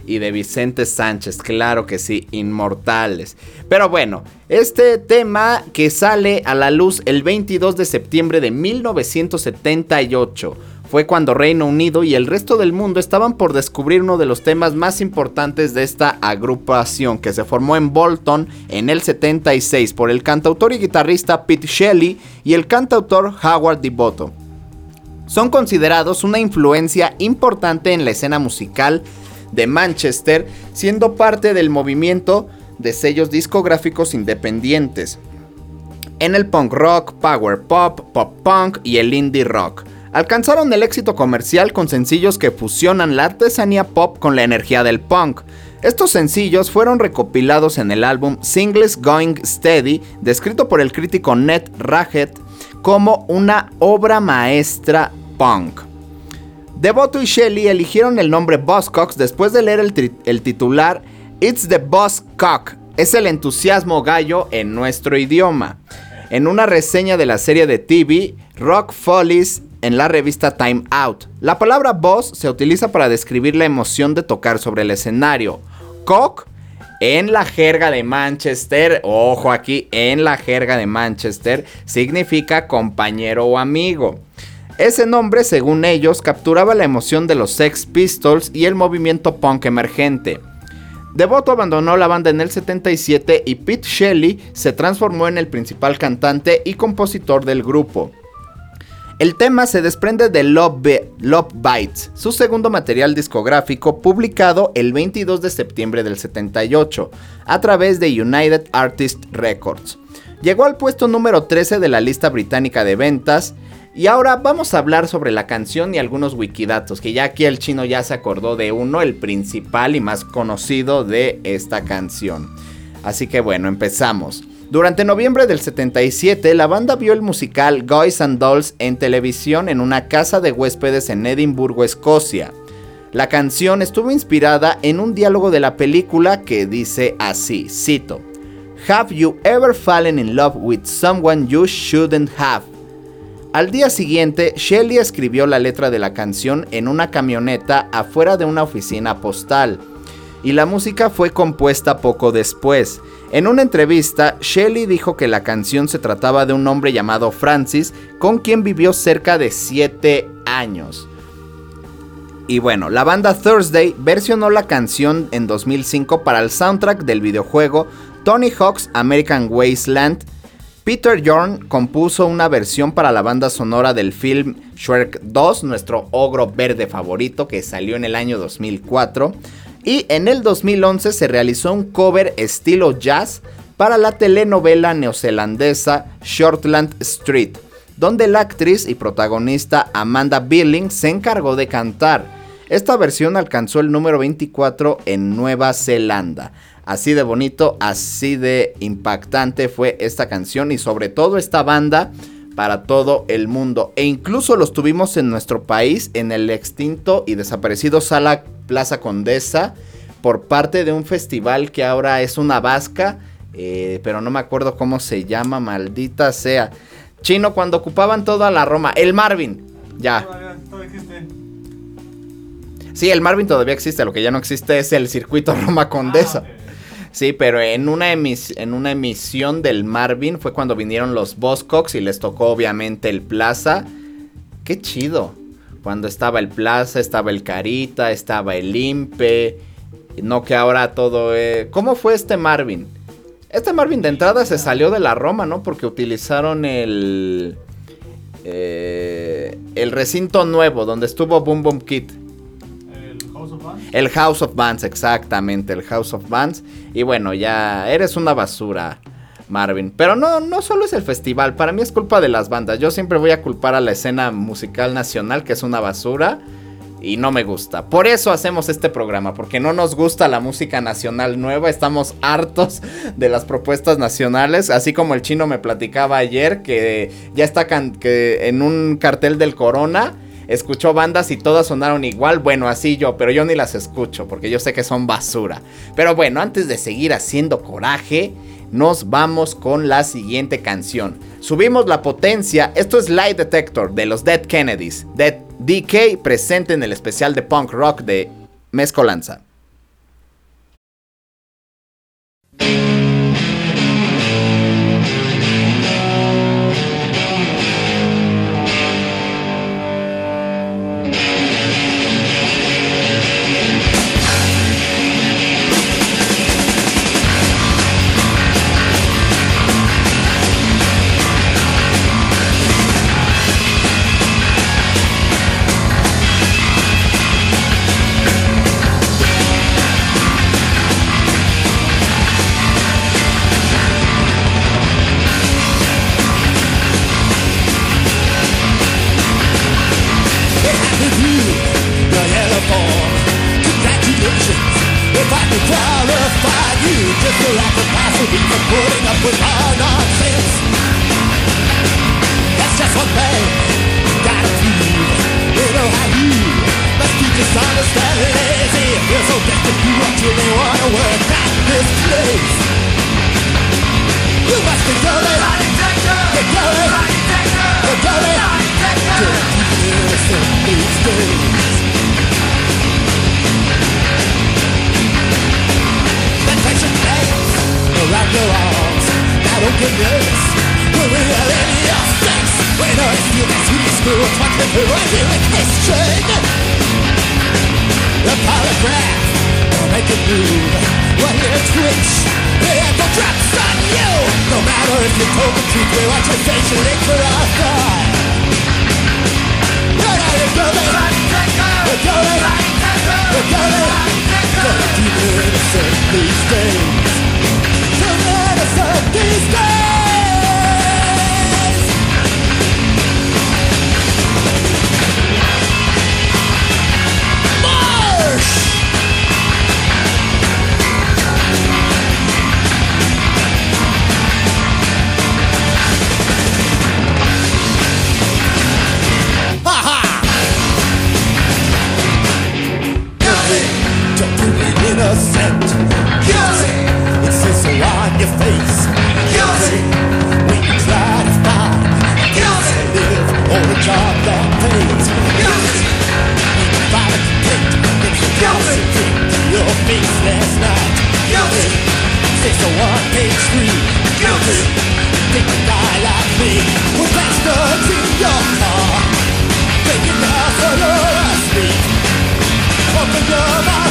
y de Vicente Sánchez, claro que sí, inmortales. Pero bueno, este tema que sale a la luz el 22 de septiembre de 1978 fue cuando Reino Unido y el resto del mundo estaban por descubrir uno de los temas más importantes de esta agrupación que se formó en Bolton en el 76 por el cantautor y guitarrista Pete Shelley y el cantautor Howard Devoto. Son considerados una influencia importante en la escena musical de Manchester, siendo parte del movimiento de sellos discográficos independientes. En el punk rock, power pop, pop punk y el indie rock. Alcanzaron el éxito comercial con sencillos que fusionan la artesanía pop con la energía del punk. Estos sencillos fueron recopilados en el álbum Singles Going Steady, descrito por el crítico Ned Raggett como una obra maestra punk. Devoto y Shelley eligieron el nombre Buzzcocks después de leer el, titular It's the Buzzcock. Es el entusiasmo gallo en nuestro idioma. En una reseña de la serie de TV Rock Follies en la revista Time Out. La palabra buzz se utiliza para describir la emoción de tocar sobre el escenario. Cock en la jerga de Manchester, ojo aquí, en la jerga de Manchester significa compañero o amigo. Ese nombre, según ellos, capturaba la emoción de los Sex Pistols y el movimiento punk emergente. Devoto abandonó la banda en el 77 y Pete Shelley se transformó en el principal cantante y compositor del grupo. El tema se desprende de Love, Love, Bites, su segundo material discográfico publicado el 22 de septiembre del 78 a través de United Artists Records. Llegó al puesto número 13 de la lista británica de ventas y ahora vamos a hablar sobre la canción y algunos wikidatos, que ya aquí el chino ya se acordó de uno, el principal y más conocido de esta canción. Así que bueno, empezamos. Durante noviembre del 77, la banda vio el musical Guys and Dolls en televisión en una casa de huéspedes en Edimburgo, Escocia. La canción estuvo inspirada en un diálogo de la película que dice así, cito, Have you ever fallen in love with someone you shouldn't have? Al día siguiente, Shelley escribió la letra de la canción en una camioneta afuera de una oficina postal, y la música fue compuesta poco después. En una entrevista, Shelley dijo que la canción se trataba de un hombre llamado Francis, con quien vivió cerca de 7 años. Y bueno, la banda Thursday versionó la canción en 2005 para el soundtrack del videojuego Tony Hawk's American Wasteland, Peter Yorn compuso una versión para la banda sonora del film Shrek 2, nuestro ogro verde favorito que salió en el año 2004. Y en el 2011 se realizó un cover estilo jazz para la telenovela neozelandesa Shortland Street, donde la actriz y protagonista Amanda Billing se encargó de cantar. Esta versión alcanzó el número 24 en Nueva Zelanda. Así de bonito, así de impactante fue esta canción y sobre todo esta banda para todo el mundo. E incluso los tuvimos en nuestro país, en el extinto y desaparecido Sala Plaza Condesa, por parte de un festival que ahora es una vasca, eh, pero no me acuerdo cómo se llama, maldita sea. Chino, cuando ocupaban toda la Roma, el Marvin, ya. Sí, el Marvin todavía existe, lo que ya no existe es el circuito Roma Condesa. Sí, pero en una, en una emisión del Marvin fue cuando vinieron los Boscocks y les tocó obviamente el Plaza. Qué chido. Cuando estaba el Plaza, estaba el Carita, estaba el Impe. No que ahora todo... ¿Cómo fue este Marvin? Este Marvin de entrada se salió de la Roma, ¿no? Porque utilizaron el... Eh, el recinto nuevo donde estuvo Boom Boom Kid. El House of Bands, exactamente, el House of Bands. Y bueno, ya eres una basura, Marvin. Pero no, no solo es el festival, para mí es culpa de las bandas. Yo siempre voy a culpar a la escena musical nacional, que es una basura. y no me gusta. Por eso hacemos este programa, porque no nos gusta la música nacional nueva, estamos hartos de las propuestas nacionales, así como el chino me platicaba ayer que ya está en un cartel del Corona escuchó bandas y todas sonaron igual, bueno, así yo, pero yo ni las escucho porque yo sé que son basura. Pero bueno, antes de seguir haciendo coraje, nos vamos con la siguiente canción. Subimos la potencia, esto es Light Detector de los Dead Kennedys. Dead DK presente en el especial de punk rock de Mezcolanza. Innocent. Guilty, it says so on your face. Guilty, when you try to find. Guilty, live on a job that pays. Guilty, when you file a complaint. It's guilty, to your face last night. Guilty, says so on page three. Guilty, think a guy like me bastards in your car. Thinking out for your sleep. Open your mouth,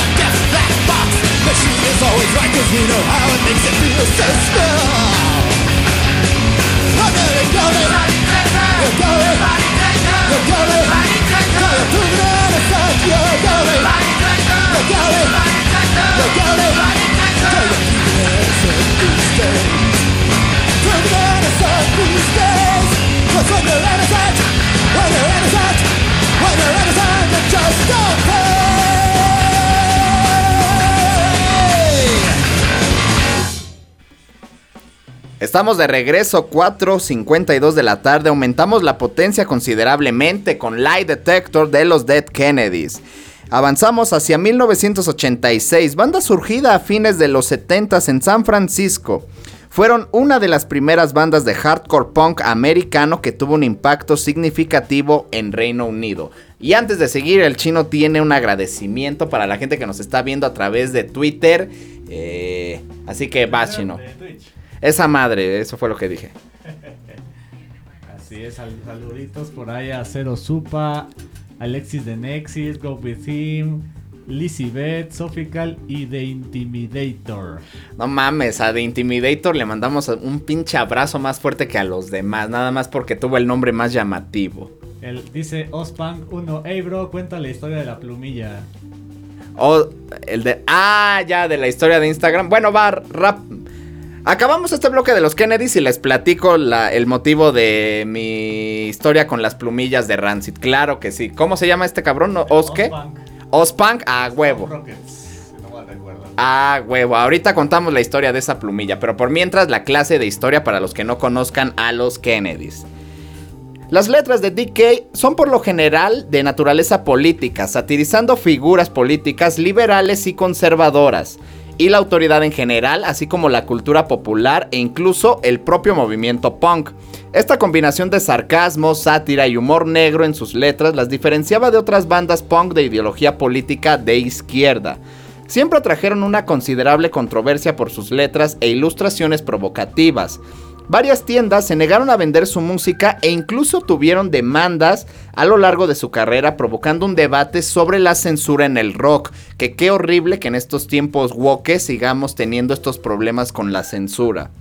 always right, cause we know how it makes it feel so strong. I'm gonna go there, you're going, you're going, you're going, you're going, you're going, when you're when you're when you're innocent, just don't pay. Estamos de regreso 4.52 de la tarde, aumentamos la potencia considerablemente con Light Detector de los Dead Kennedys. Avanzamos hacia 1986, banda surgida a fines de los 70s en San Francisco. Fueron una de las primeras bandas de hardcore punk americano que tuvo un impacto significativo en Reino Unido. Y antes de seguir, el chino tiene un agradecimiento para la gente que nos está viendo a través de Twitter. Eh, así que vas, chino. Esa madre, eso fue lo que dije. Así es, sal- saluditos por ahí a Cero Supa, Alexis de Nexis, Go With Him, Lizzie Sophical y The Intimidator. No mames, a The Intimidator le mandamos un pinche abrazo más fuerte que a los demás, nada más porque tuvo el nombre más llamativo. El, dice Ospang 1, hey bro, cuenta la historia de la plumilla. O el de. Ah, ya, de la historia de Instagram. Bueno, va, rap. Acabamos este bloque de los Kennedys y les platico la- el motivo de mi historia con las plumillas de Rancid. Claro que sí. ¿Cómo se llama este cabrón? ¿No? ¿Os qué? Ospang. Ospunk a huevo. Ah, huevo. Ahorita contamos la historia de esa plumilla, pero por mientras la clase de historia para los que no conozcan a los Kennedys. Las letras de DK son por lo general de naturaleza política, satirizando figuras políticas liberales y conservadoras, y la autoridad en general, así como la cultura popular e incluso el propio movimiento punk. Esta combinación de sarcasmo, sátira y humor negro en sus letras las diferenciaba de otras bandas punk de ideología política de izquierda. Siempre atrajeron una considerable controversia por sus letras e ilustraciones provocativas. Varias tiendas se negaron a vender su música e incluso tuvieron demandas a lo largo de su carrera provocando un debate sobre la censura en el rock, que qué horrible que en estos tiempos woke sigamos teniendo estos problemas con la censura.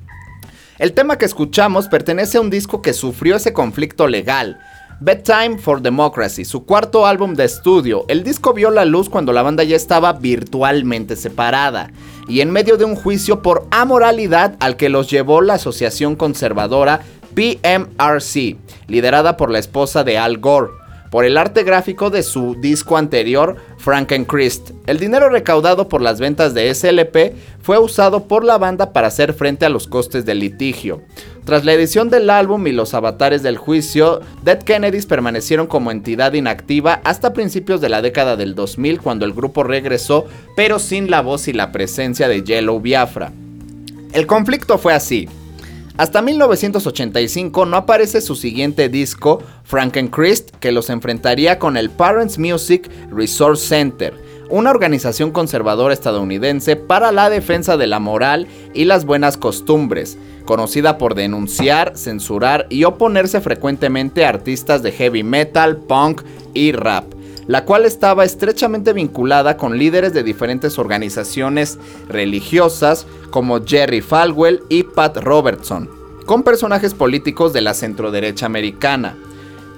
El tema que escuchamos pertenece a un disco que sufrió ese conflicto legal. Bedtime for Democracy, su cuarto álbum de estudio. El disco vio la luz cuando la banda ya estaba virtualmente separada y en medio de un juicio por amoralidad al que los llevó la asociación conservadora PMRC, liderada por la esposa de Al Gore por el arte gráfico de su disco anterior, Frankenchrist. El dinero recaudado por las ventas de SLP fue usado por la banda para hacer frente a los costes del litigio. Tras la edición del álbum y los avatares del juicio, Dead Kennedys permanecieron como entidad inactiva hasta principios de la década del 2000 cuando el grupo regresó, pero sin la voz y la presencia de Yellow Biafra. El conflicto fue así. Hasta 1985 no aparece su siguiente disco, Frankenchrist, que los enfrentaría con el Parents Music Resource Center, una organización conservadora estadounidense para la defensa de la moral y las buenas costumbres, conocida por denunciar, censurar y oponerse frecuentemente a artistas de heavy metal, punk y rap la cual estaba estrechamente vinculada con líderes de diferentes organizaciones religiosas como Jerry Falwell y Pat Robertson, con personajes políticos de la centroderecha americana.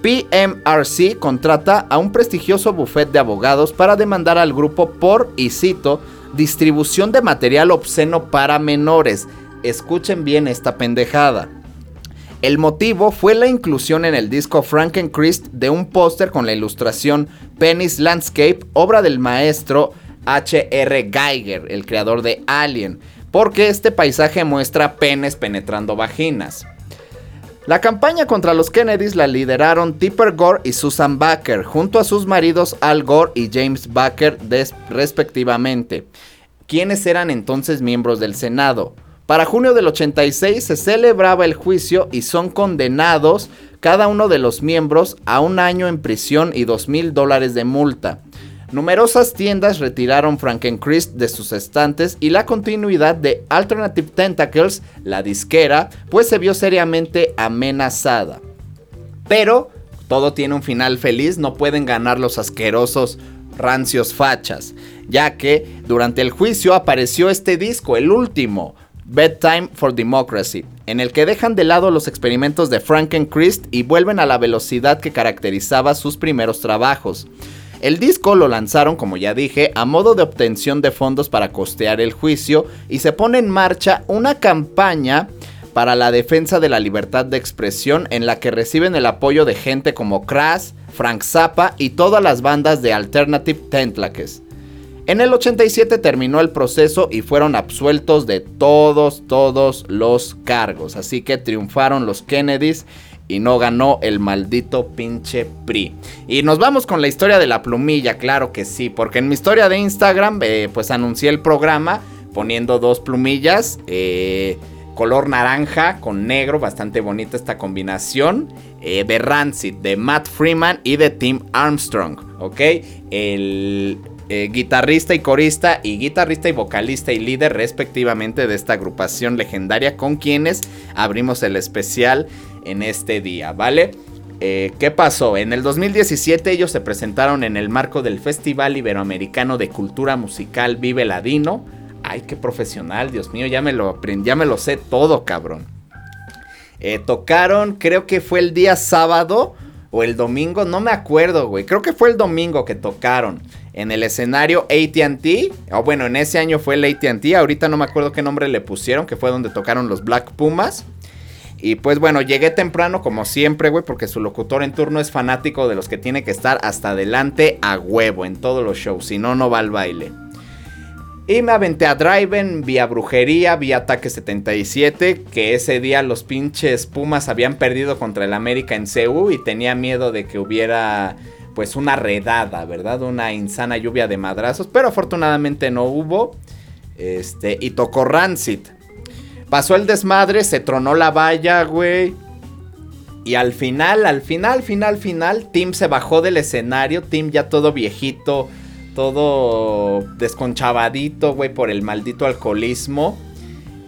PMRC contrata a un prestigioso buffet de abogados para demandar al grupo por, y cito, distribución de material obsceno para menores. Escuchen bien esta pendejada. El motivo fue la inclusión en el disco Frankenchrist de un póster con la ilustración Penny's Landscape, obra del maestro H.R. Geiger, el creador de Alien, porque este paisaje muestra penes penetrando vaginas. La campaña contra los Kennedys la lideraron Tipper Gore y Susan Baker, junto a sus maridos Al Gore y James Baker, respectivamente, quienes eran entonces miembros del Senado. Para junio del 86 se celebraba el juicio y son condenados cada uno de los miembros a un año en prisión y dos mil dólares de multa. Numerosas tiendas retiraron Frankenchrist de sus estantes y la continuidad de Alternative Tentacles, la disquera, pues se vio seriamente amenazada. Pero todo tiene un final feliz, no pueden ganar los asquerosos rancios fachas, ya que durante el juicio apareció este disco, el último, Bedtime for Democracy, en el que dejan de lado los experimentos de Frankenchrist y vuelven a la velocidad que caracterizaba sus primeros trabajos. El disco lo lanzaron, como ya dije, a modo de obtención de fondos para costear el juicio y se pone en marcha una campaña para la defensa de la libertad de expresión en la que reciben el apoyo de gente como Crash, Frank Zappa y todas las bandas de Alternative Tentacles. En el 87 terminó el proceso y fueron absueltos de todos, todos los cargos. Así que triunfaron los Kennedys y no ganó el maldito pinche PRI. Y nos vamos con la historia de la plumilla, claro que sí, porque en mi historia de Instagram eh, pues anuncié el programa poniendo dos plumillas, eh, color naranja con negro, bastante bonita esta combinación, eh, de Rancid, de Matt Freeman y de Tim Armstrong, ¿ok? El eh, guitarrista y corista y guitarrista y vocalista y líder respectivamente de esta agrupación legendaria con quienes abrimos el especial en este día, ¿vale? Eh, ¿Qué pasó? En el 2017 ellos se presentaron en el marco del Festival Iberoamericano de Cultura Musical Vive Ladino. Ay, qué profesional, Dios mío, ya me lo ya me lo sé todo, cabrón. Eh, tocaron, creo que fue el día sábado o el domingo, no me acuerdo, güey. Creo que fue el domingo que tocaron en el escenario ATT. O bueno, en ese año fue el ATT. Ahorita no me acuerdo qué nombre le pusieron, que fue donde tocaron los Black Pumas. Y pues bueno, llegué temprano como siempre, güey, porque su locutor en turno es fanático de los que tiene que estar hasta adelante a huevo en todos los shows, si no, no va al baile. Y me aventé a Driven, vía Brujería, vía Ataque 77, que ese día los pinches Pumas habían perdido contra el América en CU y tenía miedo de que hubiera pues una redada, ¿verdad? Una insana lluvia de madrazos, pero afortunadamente no hubo. Este, y tocó Rancid. Pasó el desmadre, se tronó la valla, güey. Y al final, al final, final, final, Tim se bajó del escenario. Tim ya todo viejito, todo desconchavadito, güey, por el maldito alcoholismo.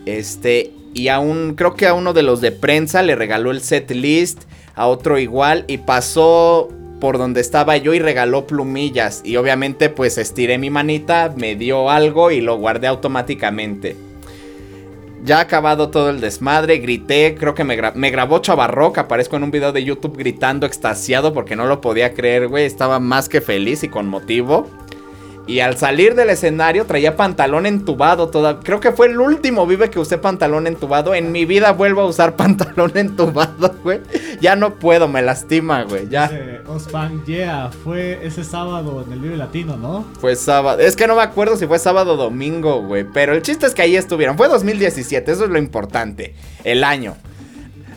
Este, y a un, creo que a uno de los de prensa le regaló el set list, a otro igual, y pasó por donde estaba yo y regaló plumillas. Y obviamente, pues estiré mi manita, me dio algo y lo guardé automáticamente. Ya acabado todo el desmadre, grité, creo que me, gra- me grabó Chavarroca, aparezco en un video de YouTube gritando extasiado porque no lo podía creer, güey, estaba más que feliz y con motivo. Y al salir del escenario traía pantalón entubado toda. Creo que fue el último vive que usé pantalón entubado. En mi vida vuelvo a usar pantalón entubado, güey. Ya no puedo, me lastima, güey. Ya. Ospan, yeah, fue ese sábado en el Vive Latino, ¿no? Fue sábado. Es que no me acuerdo si fue sábado o domingo, güey. Pero el chiste es que ahí estuvieron. Fue 2017, eso es lo importante. El año.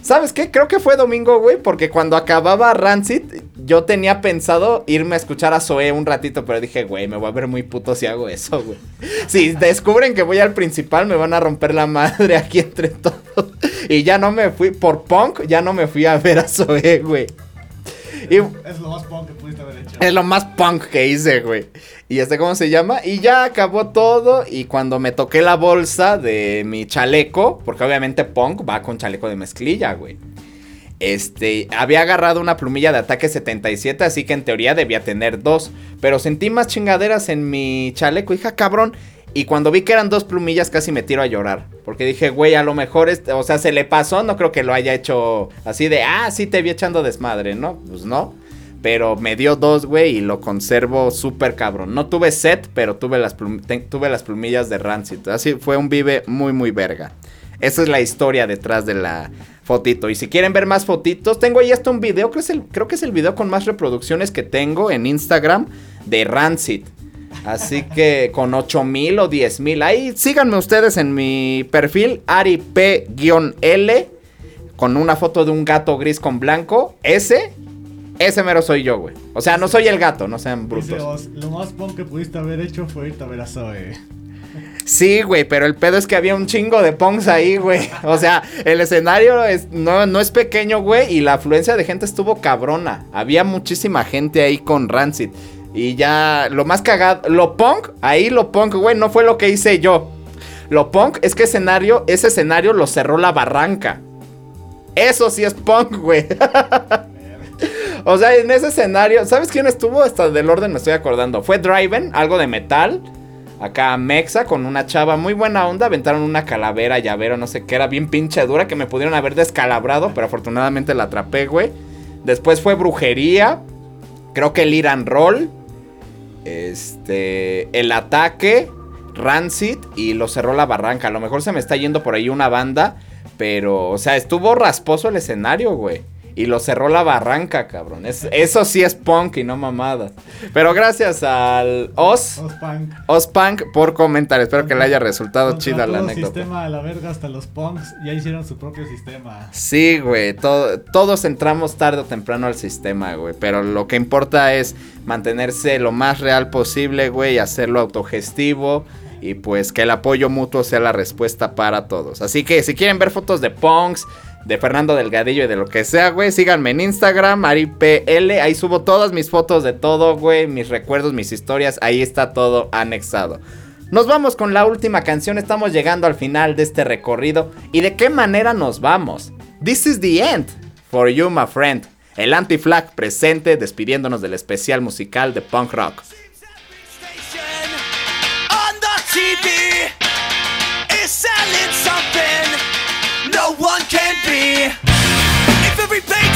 ¿Sabes qué? Creo que fue domingo, güey. Porque cuando acababa Rancid, yo tenía pensado irme a escuchar a Zoe un ratito. Pero dije, güey, me voy a ver muy puto si hago eso, güey. Si descubren que voy al principal, me van a romper la madre aquí entre todos. Y ya no me fui. Por punk, ya no me fui a ver a Zoe, güey. Y Es lo más punk que pudiste haber hecho. es lo más punk que hice, güey. Y este, ¿cómo se llama? Y ya acabó todo. Y cuando me toqué la bolsa de mi chaleco, porque obviamente punk va con chaleco de mezclilla, güey. Este, había agarrado una plumilla de ataque 77, así que en teoría debía tener dos. Pero sentí más chingaderas en mi chaleco, hija cabrón. Y cuando vi que eran dos plumillas, casi me tiro a llorar. Porque dije, güey, a lo mejor, este, o sea, se le pasó, no creo que lo haya hecho así de, ah, sí te vi echando desmadre, ¿no? Pues no. Pero me dio dos, güey, y lo conservo súper cabrón. No tuve set, pero tuve las, tuve las plumillas de Rancid. Así fue un vive muy, muy verga. Esa es la historia detrás de la fotito. Y si quieren ver más fotitos, tengo ahí hasta un video. Creo, es el, creo que es el video con más reproducciones que tengo en Instagram de Rancid. Así que con 8000 o 10000. Ahí síganme ustedes en mi perfil, AriP-L. Con una foto de un gato gris con blanco. Ese, ese mero soy yo, güey. O sea, no soy el gato, no sean Dice brutos. Os, lo más punk que pudiste haber hecho fue irte a ver a Zoe. Sí, güey, pero el pedo es que había un chingo de punks ahí, güey. O sea, el escenario es, no, no es pequeño, güey, y la afluencia de gente estuvo cabrona. Había muchísima gente ahí con Rancid. Y ya, lo más cagado, lo punk, ahí lo punk, güey, no fue lo que hice yo. Lo punk es que escenario, ese escenario lo cerró la barranca. Eso sí es punk, güey. o sea, en ese escenario, ¿sabes quién estuvo? Hasta del orden me estoy acordando. Fue Driven, algo de metal. Acá Mexa con una chava muy buena onda. Aventaron una calavera, llavero, no sé qué. Era bien pinche dura que me pudieron haber descalabrado. Pero afortunadamente la atrapé, güey. Después fue brujería. Creo que el Iran Roll. Este. El ataque. Rancid. Y lo cerró la barranca. A lo mejor se me está yendo por ahí una banda. Pero, o sea, estuvo rasposo el escenario, güey. Y lo cerró la barranca, cabrón. Es- eso sí es punk y no mamadas. Pero gracias al Oz. Os punk. Ospunk por comentar. Espero que le haya resultado chida la anécdota. sistema de la verga hasta los punks ya hicieron su propio sistema. Sí, güey. to- todos entramos tarde o temprano al sistema, güey. Pero lo que importa es mantenerse lo más real posible, güey. Hacerlo autogestivo. Y pues que el apoyo mutuo sea la respuesta para todos. Así que si quieren ver fotos de punks, de Fernando Delgadillo y de lo que sea, güey, síganme en Instagram, AriPL. Ahí subo todas mis fotos de todo, güey. Mis recuerdos, mis historias. Ahí está todo anexado. Nos vamos con la última canción. Estamos llegando al final de este recorrido. ¿Y de qué manera nos vamos? This is the end for you, my friend. El Anti-Flag presente, despidiéndonos del especial musical de punk rock. everything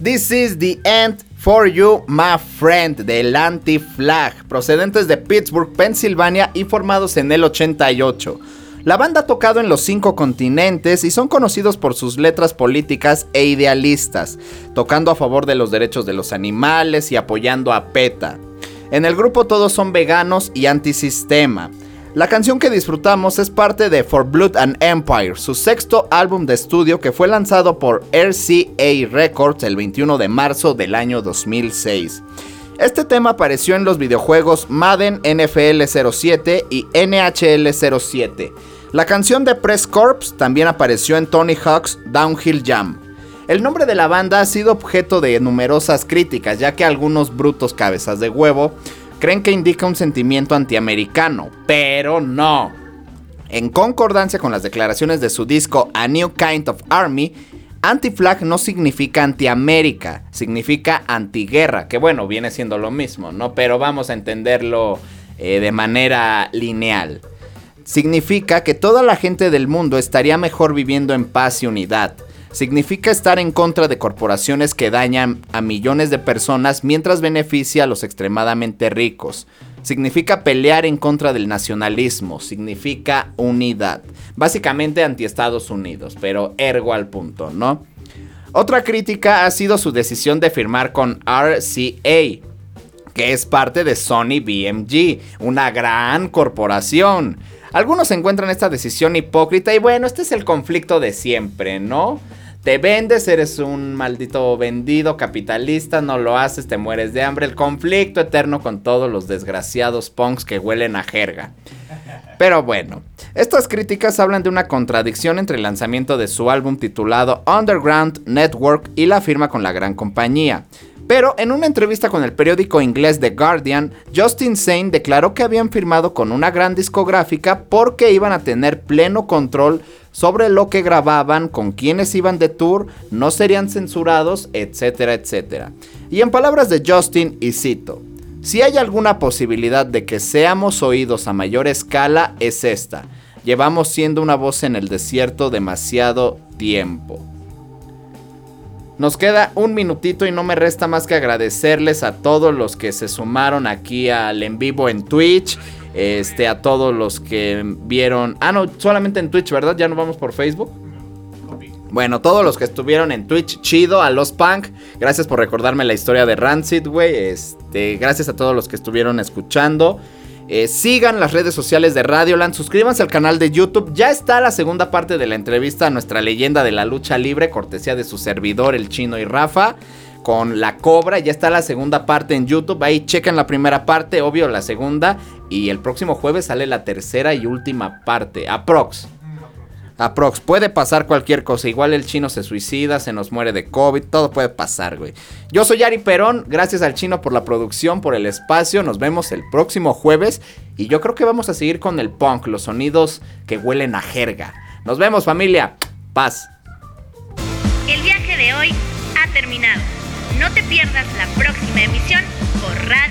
This is the end for you, my friend, del Anti-Flag, procedentes de Pittsburgh, Pensilvania y formados en el 88. La banda ha tocado en los cinco continentes y son conocidos por sus letras políticas e idealistas, tocando a favor de los derechos de los animales y apoyando a PETA. En el grupo todos son veganos y antisistema. La canción que disfrutamos es parte de For Blood and Empire, su sexto álbum de estudio que fue lanzado por RCA Records el 21 de marzo del año 2006. Este tema apareció en los videojuegos Madden NFL 07 y NHL 07. La canción de Press Corps también apareció en Tony Hawk's Downhill Jam. El nombre de la banda ha sido objeto de numerosas críticas, ya que algunos brutos cabezas de huevo creen que indica un sentimiento antiamericano, pero no. En concordancia con las declaraciones de su disco A New Kind of Army, Anti-Flag no significa anti-América, significa antiguerra, que bueno, viene siendo lo mismo, ¿no? Pero vamos a entenderlo eh, de manera lineal. Significa que toda la gente del mundo estaría mejor viviendo en paz y unidad. Significa estar en contra de corporaciones que dañan a millones de personas mientras beneficia a los extremadamente ricos. Significa pelear en contra del nacionalismo. Significa unidad. Básicamente anti Estados Unidos, pero ergo al punto, ¿no? Otra crítica ha sido su decisión de firmar con RCA, que es parte de Sony BMG, una gran corporación. Algunos encuentran esta decisión hipócrita y bueno, este es el conflicto de siempre, ¿no? Te vendes, eres un maldito vendido capitalista, no lo haces, te mueres de hambre. El conflicto eterno con todos los desgraciados punks que huelen a jerga. Pero bueno, estas críticas hablan de una contradicción entre el lanzamiento de su álbum titulado Underground Network y la firma con la gran compañía. Pero en una entrevista con el periódico inglés The Guardian, Justin Sane declaró que habían firmado con una gran discográfica porque iban a tener pleno control sobre lo que grababan, con quienes iban de tour, no serían censurados, etcétera, etcétera. Y en palabras de Justin, y cito, si hay alguna posibilidad de que seamos oídos a mayor escala, es esta. Llevamos siendo una voz en el desierto demasiado tiempo. Nos queda un minutito y no me resta más que agradecerles a todos los que se sumaron aquí al en vivo en Twitch. Este, a todos los que vieron. Ah, no, solamente en Twitch, ¿verdad? Ya no vamos por Facebook. Bueno, todos los que estuvieron en Twitch, chido, a los punk. Gracias por recordarme la historia de Rancid, güey. Este, gracias a todos los que estuvieron escuchando. Eh, sigan las redes sociales de Radioland, suscríbanse al canal de YouTube. Ya está la segunda parte de la entrevista a nuestra leyenda de la lucha libre, cortesía de su servidor, el chino y Rafa, con la cobra. Ya está la segunda parte en YouTube. Ahí chequen la primera parte, obvio la segunda. Y el próximo jueves sale la tercera y última parte. Aprox. Aprox, puede pasar cualquier cosa. Igual el chino se suicida, se nos muere de COVID, todo puede pasar, güey. Yo soy Ari Perón, gracias al chino por la producción, por el espacio. Nos vemos el próximo jueves. Y yo creo que vamos a seguir con el punk, los sonidos que huelen a jerga. Nos vemos, familia. Paz. El viaje de hoy ha terminado. No te pierdas la próxima emisión por Radio.